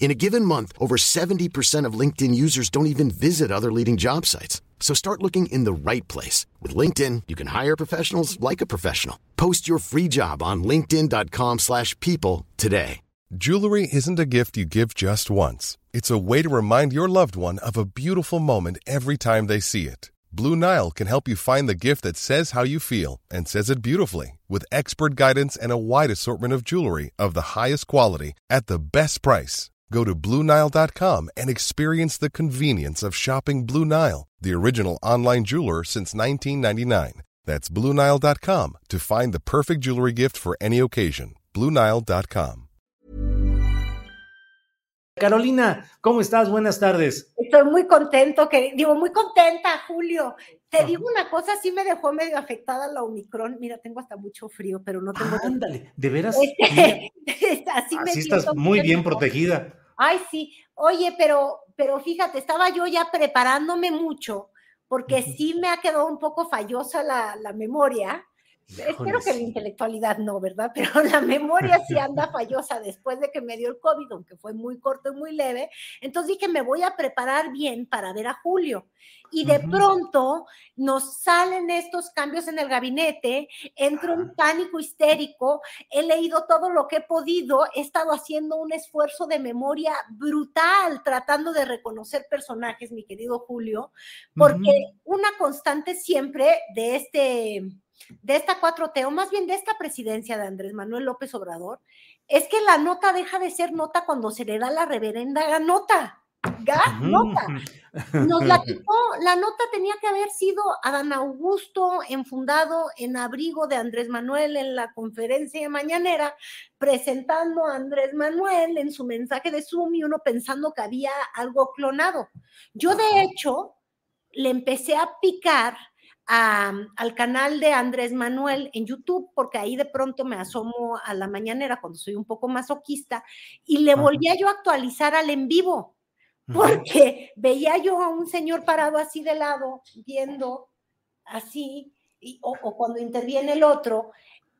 In a given month, over 70% of LinkedIn users don't even visit other leading job sites. So start looking in the right place. With LinkedIn, you can hire professionals like a professional. Post your free job on linkedin.com slash people today. Jewelry isn't a gift you give just once. It's a way to remind your loved one of a beautiful moment every time they see it. Blue Nile can help you find the gift that says how you feel and says it beautifully with expert guidance and a wide assortment of jewelry of the highest quality at the best price. Go to BlueNile.com and experience the convenience of shopping Blue Nile, the original online jeweler since 1999. That's BlueNile.com to find the perfect jewelry gift for any occasion. BlueNile.com. Carolina, ¿cómo estás? Buenas tardes. Estoy muy contento, que digo, muy contenta, Julio. Te ah. digo una cosa, sí me dejó medio afectada la Omicron. Mira, tengo hasta mucho frío, pero no tengo. Ah, ándale, de veras. Este, así me Así estás siento muy bien mejor. protegida. Ay, sí. Oye, pero, pero fíjate, estaba yo ya preparándome mucho, porque sí me ha quedado un poco fallosa la, la memoria. Espero que la intelectualidad no, ¿verdad? Pero la memoria sí anda fallosa después de que me dio el COVID, aunque fue muy corto y muy leve. Entonces dije, me voy a preparar bien para ver a Julio. Y de pronto nos salen estos cambios en el gabinete, entro en pánico histérico, he leído todo lo que he podido, he estado haciendo un esfuerzo de memoria brutal, tratando de reconocer personajes, mi querido Julio, porque una constante siempre de este de esta 4T, o más bien de esta presidencia de Andrés Manuel López Obrador, es que la nota deja de ser nota cuando se le da la reverenda ganota. Ganota. Nos la quitó. La nota tenía que haber sido Adán Augusto enfundado en abrigo de Andrés Manuel en la conferencia mañanera, presentando a Andrés Manuel en su mensaje de Zoom y uno pensando que había algo clonado. Yo, de hecho, le empecé a picar a- al canal de Andrés Manuel en YouTube, porque ahí de pronto me asomo a la mañanera cuando soy un poco masoquista, y le Ajá. volví a yo actualizar al en vivo porque veía yo a un señor parado así de lado, viendo así, y- o, o cuando interviene el otro,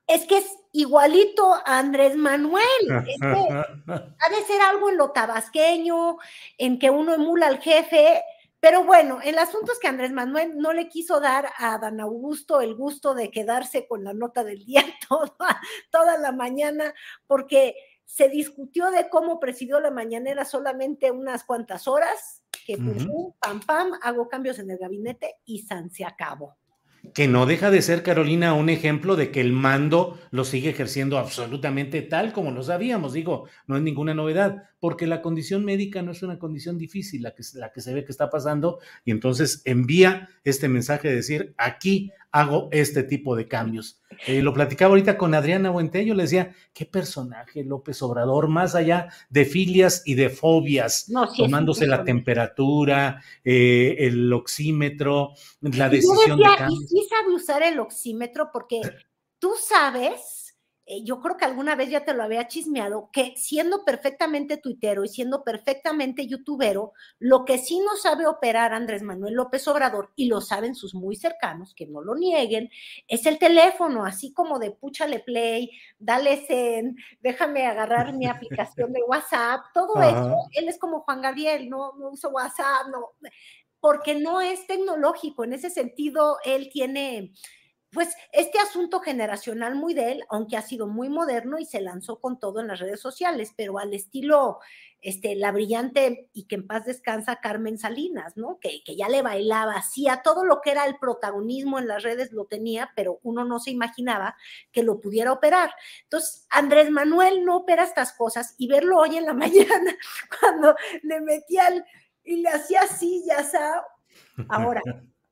es que es igualito a Andrés Manuel. Es que ha de ser algo en lo tabasqueño, en que uno emula al jefe. Pero bueno, el asunto es que Andrés Manuel no le quiso dar a Dan Augusto el gusto de quedarse con la nota del día toda, toda la mañana, porque se discutió de cómo presidió la mañanera solamente unas cuantas horas, que pum, pam, pam, hago cambios en el gabinete y San se acabó. Que no deja de ser, Carolina, un ejemplo de que el mando lo sigue ejerciendo absolutamente tal como lo sabíamos. Digo, no es ninguna novedad, porque la condición médica no es una condición difícil, la que, la que se ve que está pasando, y entonces envía este mensaje de decir, aquí hago este tipo de cambios. Eh, lo platicaba ahorita con Adriana Buentello, le decía, qué personaje López Obrador, más allá de filias y de fobias, No, sí tomándose la temperatura, eh, el oxímetro, la decisión de cambio. y sí sabe usar el oxímetro porque tú sabes, eh, yo creo que alguna vez ya te lo había chismeado, que siendo perfectamente tuitero y siendo perfectamente youtubero, lo que sí no sabe operar Andrés Manuel López Obrador, y lo saben sus muy cercanos, que no lo nieguen, es el teléfono, así como de púchale play, dale send, déjame agarrar mi aplicación de WhatsApp, todo Ajá. eso, él es como Juan Gabriel, no, no uso WhatsApp, no, porque no es tecnológico. En ese sentido, él tiene, pues, este asunto generacional muy de él, aunque ha sido muy moderno y se lanzó con todo en las redes sociales, pero al estilo, este, la brillante y que en paz descansa Carmen Salinas, ¿no? Que, que ya le bailaba, hacía todo lo que era el protagonismo en las redes lo tenía, pero uno no se imaginaba que lo pudiera operar. Entonces, Andrés Manuel no opera estas cosas y verlo hoy en la mañana, cuando le metía el y le hacía así, ya sabes. Ahora,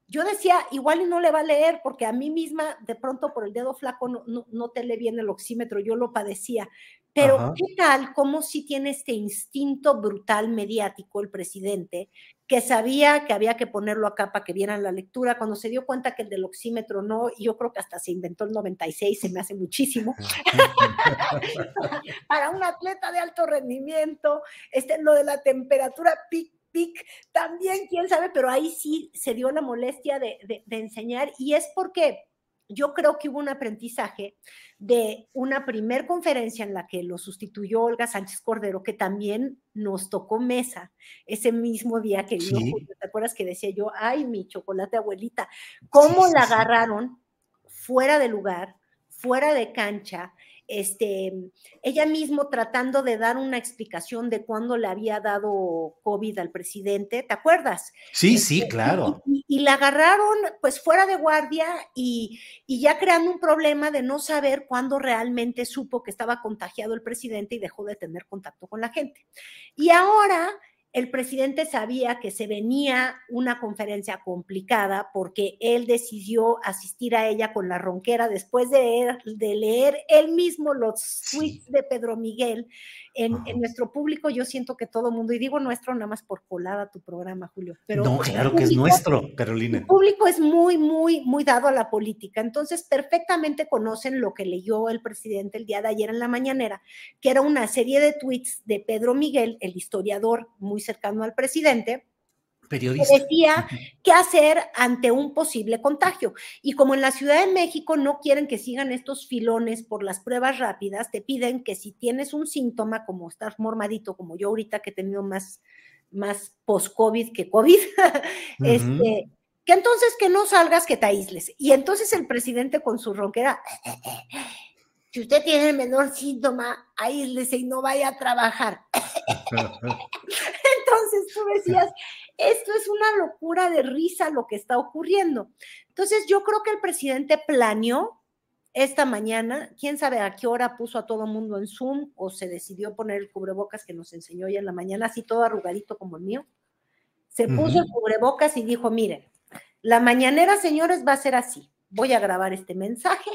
yo decía, igual y no le va a leer, porque a mí misma, de pronto por el dedo flaco, no, no, te lee bien el oxímetro, yo lo padecía. Pero, ¿qué tal? Como si tiene este instinto brutal mediático el presidente, que sabía que había que ponerlo acá para que vieran la lectura, cuando se dio cuenta que el del oxímetro no, y yo creo que hasta se inventó el 96, se me hace muchísimo, para un atleta de alto rendimiento, este, lo de la temperatura pic también, quién sabe, pero ahí sí se dio la molestia de, de enseñar y es porque yo creo que hubo un aprendizaje de una primer conferencia en la que lo sustituyó Olga Sánchez Cordero, que también nos tocó mesa ese mismo día que yo, ¿te acuerdas que decía yo, ay, mi chocolate abuelita, cómo la agarraron fuera de lugar, fuera de cancha, este, ella mismo tratando de dar una explicación de cuándo le había dado COVID al presidente, ¿te acuerdas? Sí, sí, este, claro. Y, la agarraron pues fuera de guardia y, y, ya creando un problema de no saber cuándo realmente supo que estaba contagiado el presidente y dejó de tener contacto con la gente. Y ahora el presidente sabía que se venía una conferencia complicada porque él decidió asistir a ella con la ronquera después de, leer él mismo los tweets de Pedro Miguel en, nuestro público. Yo siento que todo mundo, y digo nuestro nada más por colada tu programa, Julio. Pero no, claro que es nuestro, Carolina. El público es muy, muy, muy dado a la política. Entonces, perfectamente conocen lo que leyó el presidente el día de ayer en la mañanera, que era una serie de tweets de Pedro Miguel, el historiador muy cercano al presidente, Periodista. que decía qué hacer ante un posible contagio. Y como en la Ciudad de México no quieren que sigan estos filones por las pruebas rápidas, te piden que si tienes un síntoma como estar mormadito, como yo ahorita que he tenido más, más post-COVID que COVID, este, que entonces que no salgas, que te aísles. Y entonces el presidente con su ronquera, si usted tiene el menor síntoma, aíslese y no vaya a trabajar. Entonces tú decías, esto es una locura de risa lo que está ocurriendo. Entonces yo creo que el presidente planeó esta mañana, quién sabe a qué hora puso a todo el mundo en Zoom o se decidió poner el cubrebocas que nos enseñó ya en la mañana, así todo arrugadito como el mío. Se puso el cubrebocas y dijo, miren, la mañanera, señores, va a ser así. Voy a grabar este mensaje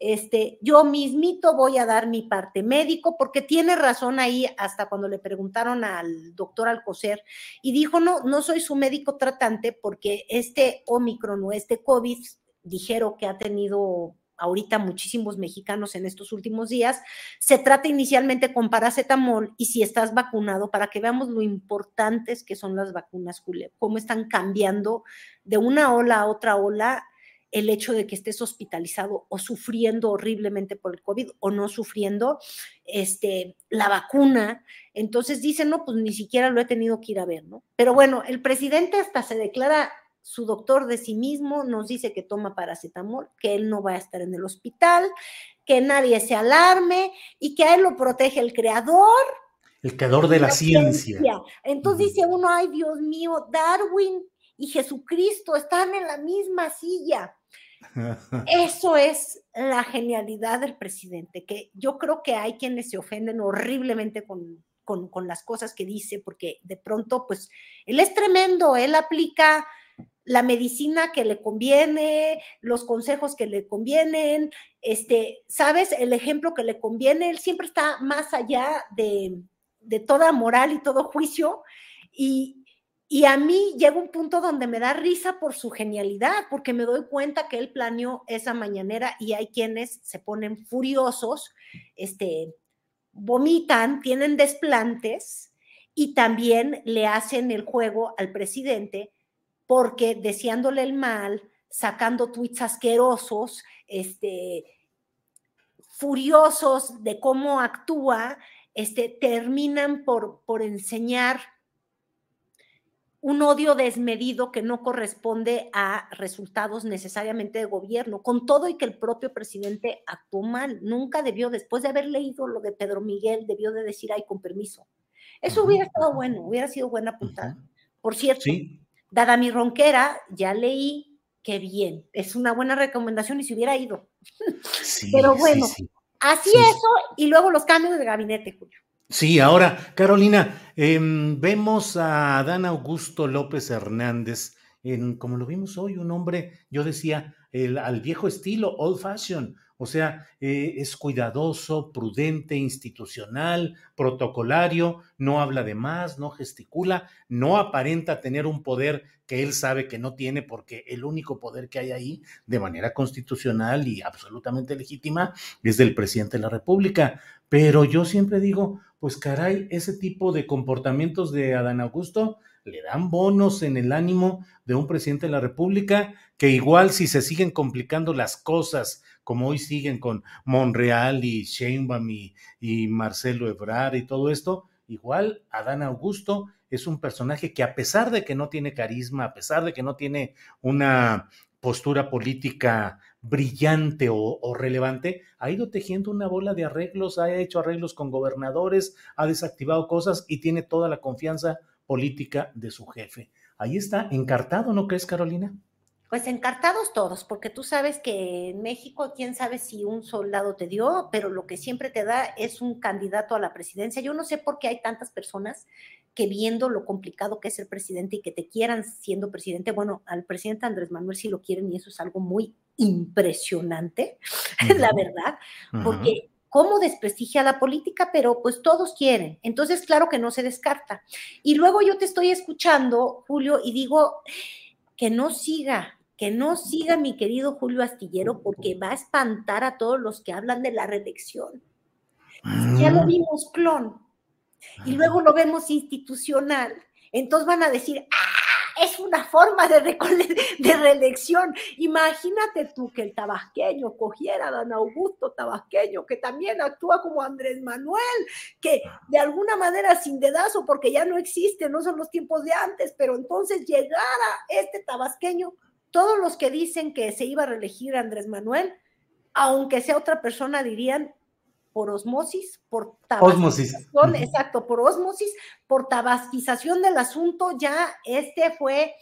este, yo mismito voy a dar mi parte médico, porque tiene razón ahí hasta cuando le preguntaron al doctor Alcocer y dijo, no, no soy su médico tratante porque este Omicron o este COVID, dijeron que ha tenido ahorita muchísimos mexicanos en estos últimos días, se trata inicialmente con paracetamol y si estás vacunado, para que veamos lo importantes que son las vacunas, Julio, cómo están cambiando de una ola a otra ola el hecho de que estés hospitalizado o sufriendo horriblemente por el COVID o no sufriendo este, la vacuna. Entonces dicen, no, pues ni siquiera lo he tenido que ir a ver, ¿no? Pero bueno, el presidente hasta se declara su doctor de sí mismo, nos dice que toma paracetamol, que él no va a estar en el hospital, que nadie se alarme y que a él lo protege el creador. El creador de la, ciencia. Entonces dice uno, ay Dios mío, Darwin y Jesucristo están en la misma silla. Eso es la genialidad del presidente, que yo creo que hay quienes se ofenden horriblemente con, con, las cosas que dice, porque de pronto, pues, él es tremendo, él aplica la medicina que le conviene, los consejos que le convienen, este, sabes, el ejemplo que le conviene, él siempre está más allá de, de toda moral y todo juicio, y, y a mí llega un punto donde me da risa por su genialidad, porque me doy cuenta que él planeó esa mañanera y hay quienes se ponen furiosos, este, vomitan, tienen desplantes y también le hacen el juego al presidente porque deseándole el mal, sacando tweets asquerosos, este, furiosos de cómo actúa, este, terminan por, por enseñar un odio desmedido que no corresponde a resultados necesariamente de gobierno, con todo y que el propio presidente actuó mal. Nunca debió, después de haber leído lo de Pedro Miguel, debió de decir, ay, con permiso. Eso hubiera estado bueno, hubiera sido buena puntada. Por cierto, dada mi ronquera, ya leí que bien, es una buena recomendación y si hubiera ido. Pero bueno, así eso y luego los cambios de gabinete, Julio. Sí, ahora, Carolina, em, vemos a Dan Augusto López Hernández en, como lo vimos hoy, un hombre, yo decía, el, al viejo estilo, old fashion, o sea, eh, es cuidadoso, prudente, institucional, protocolario, no habla de más, no gesticula, no aparenta tener un poder que él sabe que no tiene porque el único poder que hay ahí de manera constitucional y absolutamente legítima es del presidente de la República. Pero yo siempre digo, pues caray, ese tipo de comportamientos de Adán Augusto le dan bonos en el ánimo de un presidente de la República que igual si se siguen complicando las cosas como hoy siguen con Monreal y Sheinbaum y, y Marcelo Ebrard y todo esto, igual Adán Augusto es un personaje que a pesar de que no tiene carisma, a pesar de que no tiene una postura política brillante o, relevante, ha ido tejiendo una bola de arreglos, ha hecho arreglos con gobernadores, ha desactivado cosas y tiene toda la confianza política de su jefe. Ahí está, encartado, ¿no crees, Carolina? Pues encartados todos, porque tú sabes que en México, quién sabe si un soldado te dio, pero lo que siempre te da es un candidato a la presidencia. Yo no sé por qué hay tantas personas que viendo lo complicado que es ser presidente y que te quieran siendo presidente, bueno, al presidente Andrés Manuel sí lo quieren y eso es algo muy impresionante, la verdad, porque cómo desprestigia la política, pero pues todos quieren. Entonces, claro que no se descarta. Y luego yo te estoy escuchando, Julio, y digo que no siga, que no siga mi querido Julio Astillero, porque va a espantar a todos los que hablan de la reelección. Ya lo mm. vimos, clon y luego lo vemos institucional, entonces van a decir, ah, es una forma de, de reelección. Imagínate tú que el tabasqueño cogiera a don Augusto Tabasqueño, que también actúa como Andrés Manuel, que de alguna manera sin dedazo, porque ya no existe, no son los tiempos de antes, pero entonces llegara este tabasqueño, todos los que dicen que se iba a reelegir Andrés Manuel, aunque sea otra persona, dirían, por osmosis, por tabasquización, exacto, por osmosis, por tabasquización del asunto, ya este fue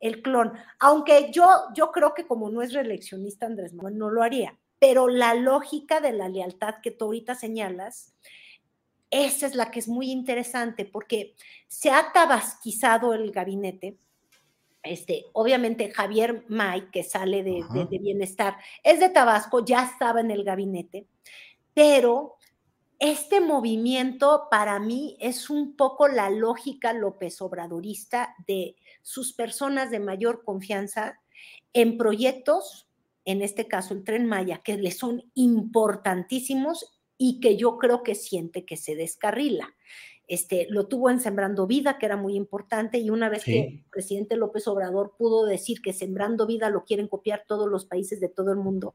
el clon. Aunque yo, yo creo que como no es reeleccionista Andrés Manuel, no lo haría, pero la lógica de la lealtad que tú ahorita señalas, esa es la que es muy interesante, porque se ha tabasquizado el gabinete, este, obviamente Javier May, que sale de, de, Bienestar, es de Tabasco, ya estaba en el gabinete, pero este movimiento para mí es un poco la lógica López Obradorista de sus personas de mayor confianza en proyectos, en este caso el tren Maya, que le son importantísimos y que yo creo que siente que se descarrila. Este, lo tuvo en Sembrando Vida, que era muy importante, y una vez que el presidente López Obrador pudo decir que Sembrando Vida lo quieren copiar todos los países de todo el mundo,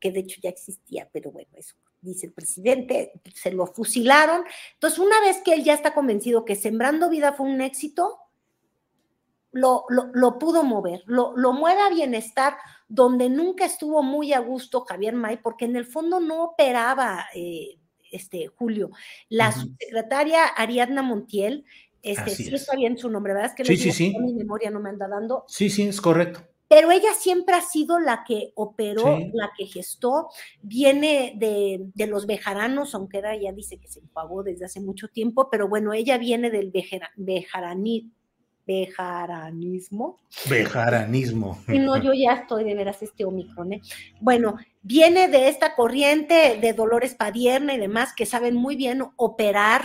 que de hecho ya existía, pero bueno, eso dice el presidente, se lo fusilaron. Entonces, una vez que él ya está convencido que Sembrando Vida fue un éxito, lo, lo, pudo mover, lo, lo mueve a bienestar, donde nunca estuvo muy a gusto Javier May, porque en el fondo no operaba, eh, este, Julio. La subsecretaria Ariadna Montiel, este, sí está bien su nombre, ¿verdad? Es que sí, sí, sí. mi memoria no me anda dando. Sí, sí, es correcto pero ella siempre ha sido la que operó, la que gestó, viene de, los bejaranos, aunque ella ya dice que se pagó desde hace mucho tiempo, pero bueno, ella viene del bejaranismo. Bejaranismo. Y no, yo ya estoy de veras este Omicron. ¿eh? Bueno, viene de esta corriente de Dolores Padierna y demás que saben muy bien operar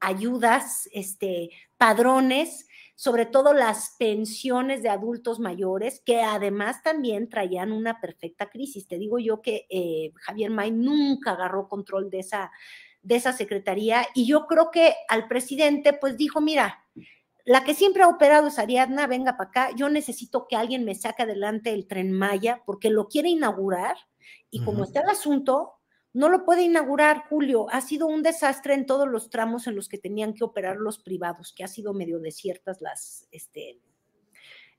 Ayudas, este, padrones, sobre todo las pensiones de adultos mayores, que además también traían una perfecta crisis. Te digo yo que eh, Javier May nunca agarró control de esa, de esa secretaría y yo creo que al presidente pues dijo, mira, la que siempre ha operado es Ariadna, venga para acá, yo necesito que alguien me saque adelante el tren Maya porque lo quiere inaugurar y como está el asunto, no lo puede inaugurar Julio. Ha sido un desastre en todos los tramos en los que tenían que operar los privados, que ha sido medio desiertas las, este,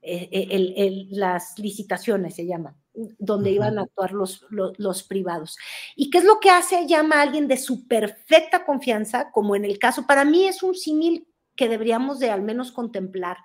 eh, eh, las licitaciones, se llaman, donde iban a actuar los, los, privados. ¿Y qué es lo que hace? Llama a alguien de su perfecta confianza, como en el caso, para mí es un símil que deberíamos de al menos contemplar.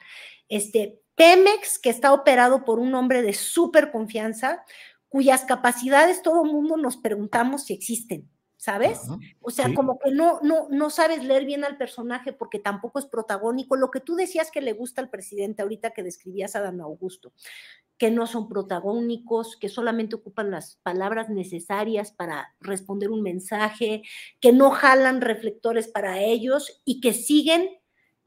Este, Pemex, que está operado por un hombre de súper confianza, cuyas capacidades todo el mundo nos preguntamos si existen, ¿sabes? O sea, como que no, no, no sabes leer bien al personaje porque tampoco es protagónico. Lo que tú decías que le gusta al presidente ahorita que describías a Dan Augusto, que no son protagónicos, que solamente ocupan las palabras necesarias para responder un mensaje, que no jalan reflectores para ellos y que siguen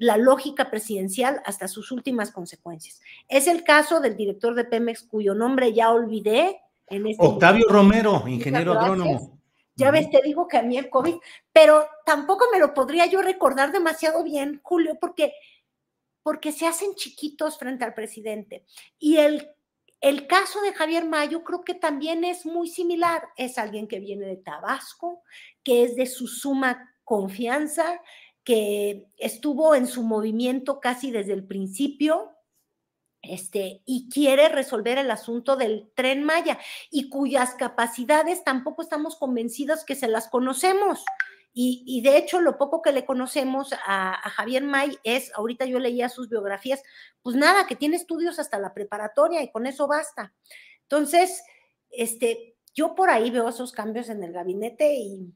la lógica presidencial hasta sus últimas consecuencias. Es el caso del director de Pemex, cuyo nombre ya olvidé, este Octavio Romero, ingeniero agrónomo. Ya ves, te digo que a mí el COVID, pero tampoco me lo podría yo recordar demasiado bien, Julio, porque, porque se hacen chiquitos frente al presidente. Y el, el caso de Javier Mayo creo que también es muy similar. Es alguien que viene de Tabasco, que es de su suma confianza, que estuvo en su movimiento casi desde el principio, este, y quiere resolver el asunto del tren Maya y cuyas capacidades tampoco estamos convencidos que se las conocemos. Y, de hecho, lo poco que le conocemos a, Javier May es, ahorita yo leía sus biografías, pues nada, que tiene estudios hasta la preparatoria y con eso basta. Entonces, este, yo por ahí veo esos cambios en el gabinete y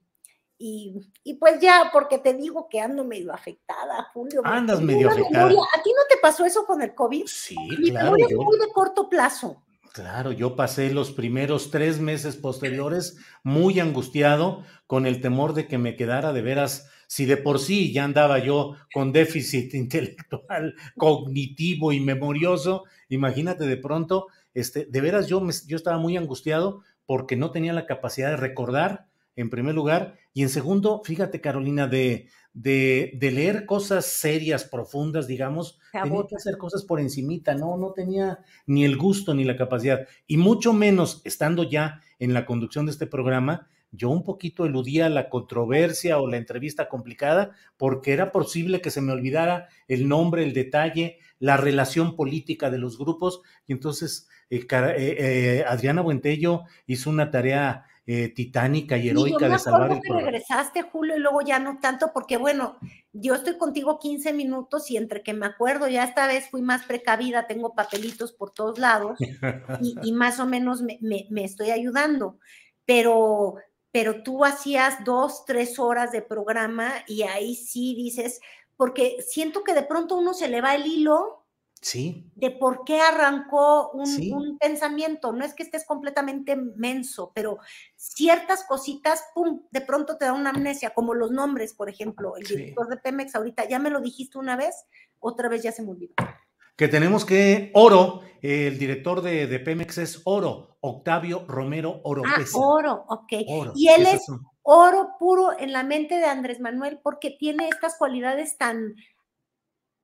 y, pues ya, porque te digo que ando medio afectada, Julio. Andas medio afectada. ¿A ti no te pasó eso con el COVID? Sí, Mi claro. memoria es muy de corto plazo. Claro, yo pasé los primeros tres meses posteriores muy angustiado con el temor de que me quedara de veras, si de por sí ya andaba yo con déficit intelectual, cognitivo y memorioso, imagínate de pronto, este, de veras yo, yo estaba muy angustiado porque no tenía la capacidad de recordar en primer lugar, y en segundo, fíjate Carolina, de, de, de leer cosas serias, profundas, digamos, tenía que hacer cosas por encimita, no, no tenía ni el gusto ni la capacidad, y mucho menos estando ya en la conducción de este programa, yo un poquito eludía la controversia o la entrevista complicada porque era posible que se me olvidara el nombre, el detalle, la relación política de los grupos. Y entonces eh, eh, eh, Adriana Buentello hizo una tarea eh, titánica y heroica de salvar el que regresaste, Julio, y luego ya no tanto, porque bueno, yo estoy contigo 15 minutos y entre que me acuerdo, ya esta vez fui más precavida, tengo papelitos por todos lados y, más o menos me, me, estoy ayudando, pero, pero tú hacías dos, tres horas de programa y ahí sí dices, porque siento que de pronto uno se le va el hilo Sí. De por qué arrancó un, pensamiento. No es que estés completamente menso, pero ciertas cositas, pum, de pronto te da una amnesia, como los nombres, por ejemplo. El director de Pemex ahorita, ya me lo dijiste una vez, otra vez ya se me olvidó. Que tenemos que, Oro, el director de, Pemex es Oro, Octavio Romero Oro. Ah, Oro, ok. y él es oro puro en la mente de Andrés Manuel porque tiene estas cualidades tan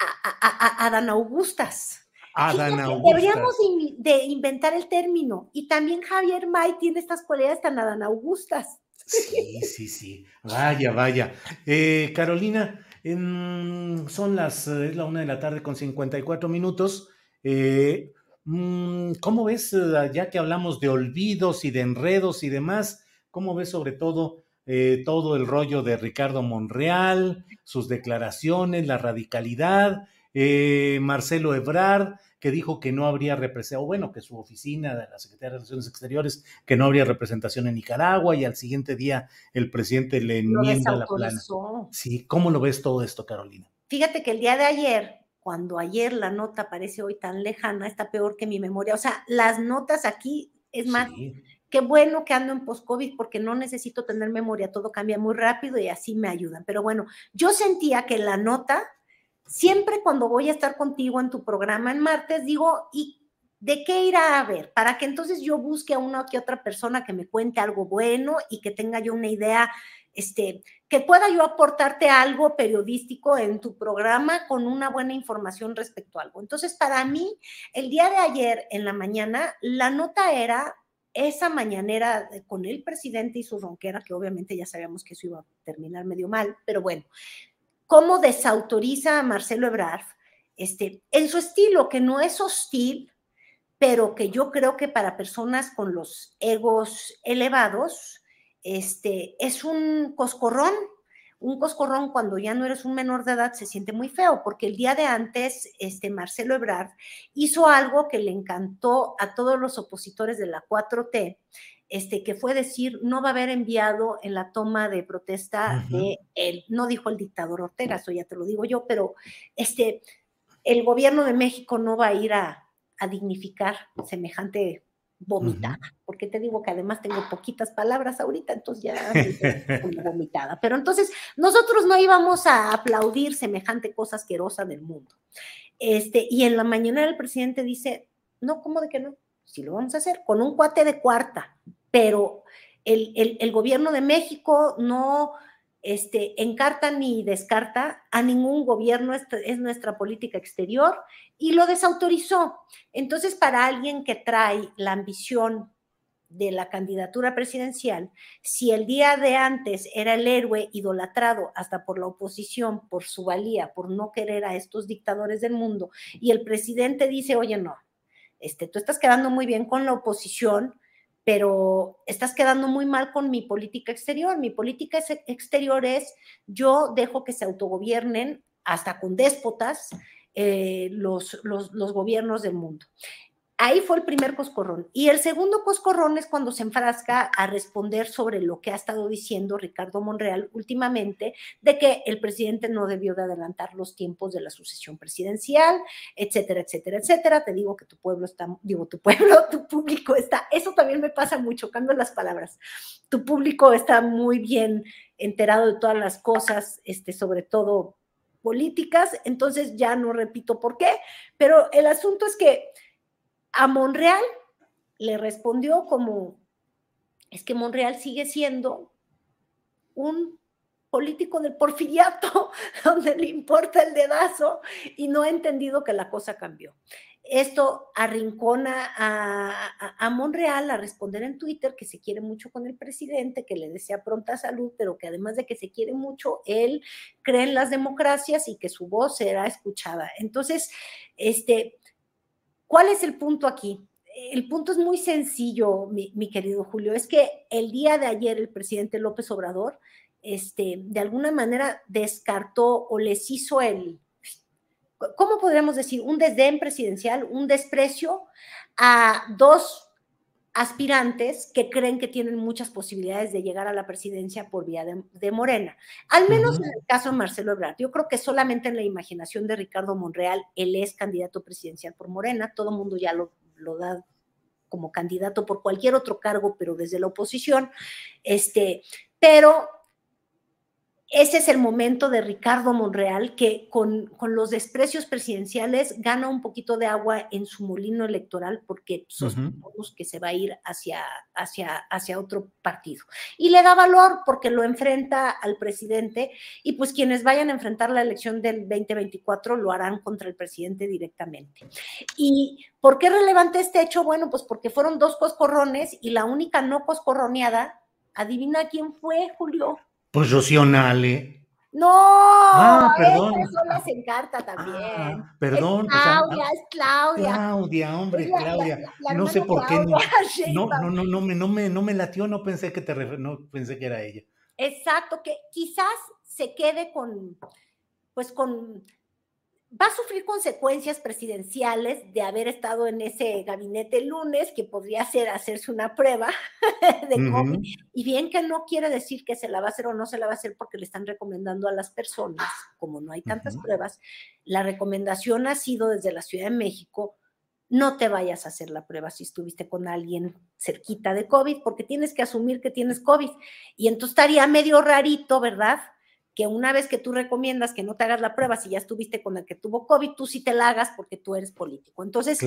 a, Adán Augustas. Adán Augustas. Deberíamos de, inventar el término. Y también Javier May tiene estas cualidades tan Adán Augustas. Sí, sí, sí. Vaya, vaya. Eh, Carolina, son las, es la una de la tarde con 54 minutos. Eh, mm, ¿Cómo ves, eh, ya que hablamos de olvidos y de enredos y demás, cómo ves sobre todo eh, todo el rollo de Ricardo Monreal, sus declaraciones, la radicalidad, eh, Marcelo Ebrard, que dijo que no habría representación, bueno, que su oficina de la Secretaría de Relaciones Exteriores, que no habría representación en Nicaragua y al siguiente día el presidente le enmienda la plana. Sí, ¿cómo lo ves todo esto, Carolina? Fíjate que el día de ayer, cuando ayer la nota parece hoy tan lejana, está peor que mi memoria. O sea, las notas aquí, es más, qué bueno que ando en post-COVID porque no necesito tener memoria, todo cambia muy rápido y así me ayudan. Pero bueno, yo sentía que la nota, siempre cuando voy a estar contigo en tu programa en martes, digo, ¿y de qué irá a ver? Para que entonces yo busque a una que otra persona que me cuente algo bueno y que tenga yo una idea este, que pueda yo aportarte algo periodístico en tu programa con una buena información respecto a algo. Entonces, para mí, el día de ayer en la mañana, la nota era esa mañanera con el presidente y su ronquera, que obviamente ya sabíamos que eso iba a terminar medio mal, pero bueno, cómo desautoriza a Marcelo Ebrard, este, en su estilo, que no es hostil, pero que yo creo que para personas con los egos elevados, este, es un coscorrón. Un coscorrón cuando ya no eres un menor de edad se siente muy feo, porque el día de antes, este, Marcelo Ebrard hizo algo que le encantó a todos los opositores de la 4T, este, que fue decir, no va a haber enviado en la toma de protesta de él, no dijo el dictador Ortega, eso ya te lo digo yo, pero este, el gobierno de México no va a ir a, a dignificar semejante vomitada, porque te digo que además tengo poquitas palabras ahorita, entonces ya como vomitada. Pero entonces nosotros no íbamos a aplaudir semejante cosa asquerosa del mundo. Este, y en la mañana el presidente dice, no, ¿cómo de que no? Sí lo vamos a hacer, con un cuate de cuarta, pero el, el, el gobierno de México no este, encarta ni descarta a ningún gobierno, es nuestra política exterior, y lo desautorizó. Entonces, para alguien que trae la ambición de la candidatura presidencial, si el día de antes era el héroe idolatrado hasta por la oposición, por su valía, por no querer a estos dictadores del mundo, y el presidente dice, oye, no, este, tú estás quedando muy bien con la oposición, pero estás quedando muy mal con mi política exterior. Mi política exterior es yo dejo que se autogobiernen hasta con déspotas eh, los, los, los gobiernos del mundo. Ahí fue el primer coscorrón. Y el segundo coscorrón es cuando se enfrasca a responder sobre lo que ha estado diciendo Ricardo Monreal últimamente, de que el presidente no debió de adelantar los tiempos de la sucesión presidencial, etcétera, etcétera, etcétera. Te digo que tu pueblo está, digo, tu pueblo, tu público está, eso también me pasa mucho, cambio las palabras. Tu público está muy bien enterado de todas las cosas, este, sobre todo políticas, entonces ya no repito por qué, pero el asunto es que a Monreal le respondió como, es que Monreal sigue siendo un político del porfiriato, donde le importa el dedazo y no ha entendido que la cosa cambió. Esto arrincona a, a, Monreal a responder en Twitter que se quiere mucho con el presidente, que le desea pronta salud, pero que además de que se quiere mucho, él cree en las democracias y que su voz será escuchada. Entonces, este, ¿Cuál es el punto aquí? El punto es muy sencillo, mi, querido Julio, es que el día de ayer el presidente López Obrador, este, de alguna manera descartó o les hizo el, ¿cómo podríamos decir? Un desdén presidencial, un desprecio a dos aspirantes que creen que tienen muchas posibilidades de llegar a la presidencia por vía de, Morena. Al menos en el caso de Marcelo Ebrard. Yo creo que solamente en la imaginación de Ricardo Monreal, él es candidato presidencial por Morena. Todo el mundo ya lo, lo da como candidato por cualquier otro cargo, pero desde la oposición. Este, pero ese es el momento de Ricardo Monreal, que con, con, los desprecios presidenciales gana un poquito de agua en su molino electoral porque sospechamos que se va a ir hacia, hacia, hacia otro partido. Y le da valor porque lo enfrenta al presidente y pues quienes vayan a enfrentar la elección del 2024 lo harán contra el presidente directamente. ¿Y por qué es relevante este hecho? Bueno, pues porque fueron dos coscorrones y la única no coscorroneada, adivina quién fue, Julio. Pues Rocío Nale. No, ah, perdón. eso les encarta también. Ah, perdón. Es Claudia, es Claudia. Claudia, hombre, Claudia. no sé por qué no. No, no, no, no, me, no, me, no me latió, no pensé que te no pensé que era ella. Exacto, que quizás se quede con, pues con va a sufrir consecuencias presidenciales de haber estado en ese gabinete el lunes, que podría ser hacerse una prueba de COVID. Y bien que no quiere decir que se la va a hacer o no se la va a hacer porque le están recomendando a las personas, como no hay tantas pruebas, la recomendación ha sido desde la Ciudad de México no te vayas a hacer la prueba si estuviste con alguien cerquita de COVID, porque tienes que asumir que tienes COVID. Y entonces estaría medio rarito, ¿verdad? Que una vez que tú recomiendas que no te hagas la prueba, si ya estuviste con el que tuvo COVID, tú sí te la hagas porque tú eres político. Entonces,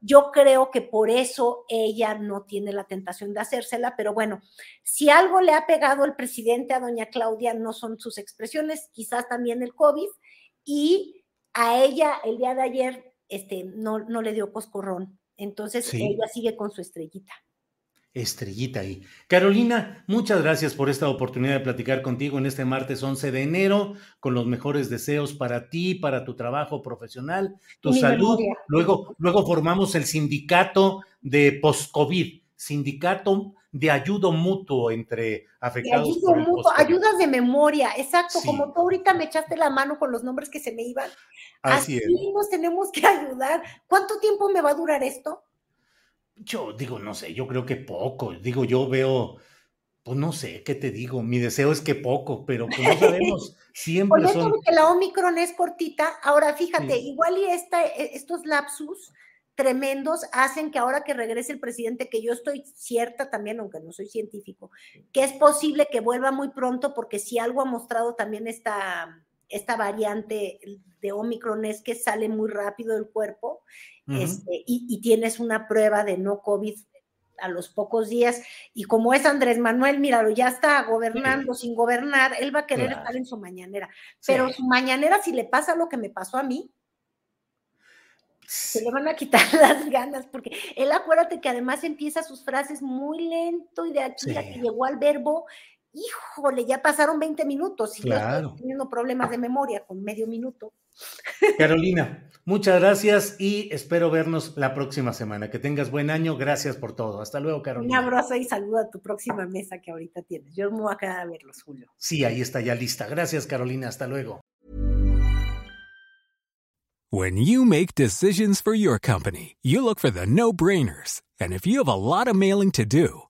yo creo que por eso ella no tiene la tentación de hacérsela, pero bueno, si algo le ha pegado el presidente a doña Claudia, no son sus expresiones, quizás también el COVID, y a ella el día de ayer este, no, no le dio coscorrón. Entonces ella sigue con su estrellita. Estrellita ahí. Carolina, muchas gracias por esta oportunidad de platicar contigo en este martes 11 de enero, con los mejores deseos para ti, para tu trabajo profesional, tu salud. Luego, luego formamos el sindicato de post-COVID, sindicato de ayudo mutuo entre afectados. De ayudo mutuo, ayudas de memoria, exacto, como tú ahorita me echaste la mano con los nombres que se me iban. Así, Así nos tenemos que ayudar. ¿Cuánto tiempo me va a durar esto? Yo digo, no sé, yo creo que poco. Digo, yo veo, pues no sé, ¿qué te digo? Mi deseo es que poco, pero pues no sabemos. Siempre pues son... que la Omicron es cortita. Ahora, fíjate, igual y esta, e, estos lapsus tremendos hacen que ahora que regrese el presidente, que yo estoy cierta también, aunque no soy científico, que es posible que vuelva muy pronto, porque si algo ha mostrado también esta, esta variante de Omicron es que sale muy rápido del cuerpo este, y, tienes una prueba de no COVID a los pocos días. Y como es Andrés Manuel, míralo, ya está gobernando sin gobernar, él va a querer estar en su mañanera. Pero su mañanera, si le pasa lo que me pasó a mí, se le van a quitar las ganas, porque él acuérdate que además empieza sus frases muy lento y de aquí a que llegó al verbo, híjole, ya pasaron 20 minutos y claro. estoy teniendo problemas de memoria con medio minuto. Carolina, muchas gracias y espero vernos la próxima semana. Que tengas buen año. Gracias por todo. Hasta luego, Carolina. Un abrazo y saludo a tu próxima mesa que ahorita tienes. Yo me voy a quedar a verlos, Julio. Sí, ahí está ya lista. Gracias, Carolina. Hasta luego. When you make decisions for your company, you look for the no-brainers. And if you have a lot of mailing to do,